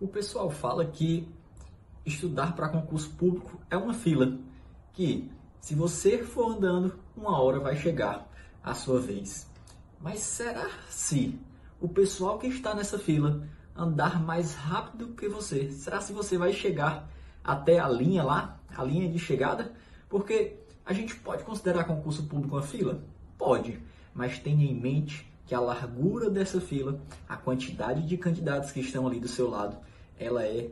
O pessoal fala que estudar para concurso público é uma fila, que se você for andando, uma hora vai chegar a sua vez. Mas será se o pessoal que está nessa fila andar mais rápido que você? Será se você vai chegar até a linha lá, a linha de chegada? Porque a gente pode considerar concurso público uma fila? Pode, mas tenha em mente que a largura dessa fila, a quantidade de candidatos que estão ali do seu lado, ela é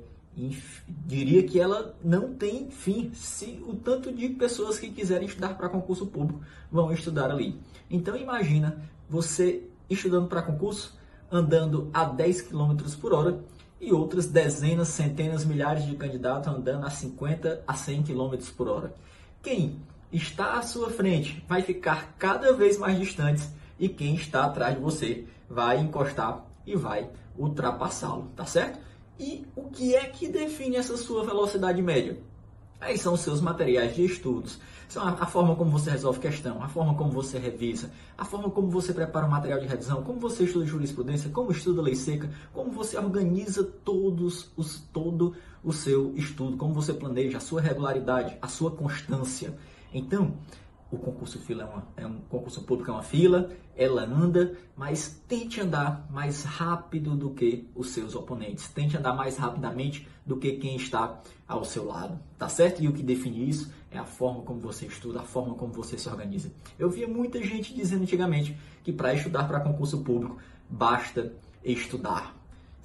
diria que ela não tem fim se o tanto de pessoas que quiserem estudar para concurso público vão estudar ali. Então imagina você estudando para concurso, andando a 10 km por hora e outras dezenas, centenas, milhares de candidatos andando a 50 a 100 km por hora. Quem está à sua frente vai ficar cada vez mais distante e quem está atrás de você vai encostar e vai ultrapassá-lo, tá certo? E o que é que define essa sua velocidade média? Aí são os seus materiais de estudos, são a, a, forma como você resolve questão, a forma como você revisa, a forma como você prepara o material de revisão, como você estuda jurisprudência, como estuda lei seca, como você organiza todos os, todo o seu estudo, como você planeja a sua regularidade, a sua constância. Então, o concurso fila é, uma, é, um concurso público é uma fila, ela anda, mas tente andar mais rápido do que os seus oponentes, tente andar mais rapidamente do que quem está ao seu lado, tá certo? E o que define isso é a forma como você estuda, a forma como você se organiza. Eu via muita gente dizendo antigamente que para estudar para concurso público basta estudar.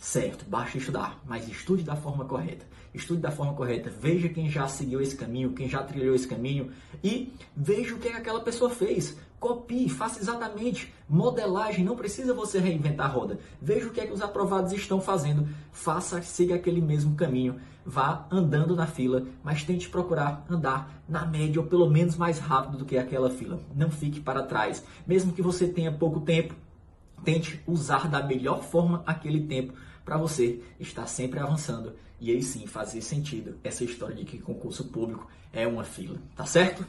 Certo, basta estudar, mas estude da forma correta. Estude da forma correta. Veja quem já seguiu esse caminho, quem já trilhou esse caminho e veja o que aquela pessoa fez. Copie, faça exatamente. Modelagem, não precisa você reinventar a roda. Veja o que é que os aprovados estão fazendo. Faça, siga aquele mesmo caminho. Vá andando na fila, mas tente procurar andar na média ou pelo menos mais rápido do que aquela fila. Não fique para trás. Mesmo que você tenha pouco tempo, tente usar da melhor forma aquele tempo para você estar sempre avançando e aí sim fazer sentido essa história de que concurso público é uma fila, tá certo?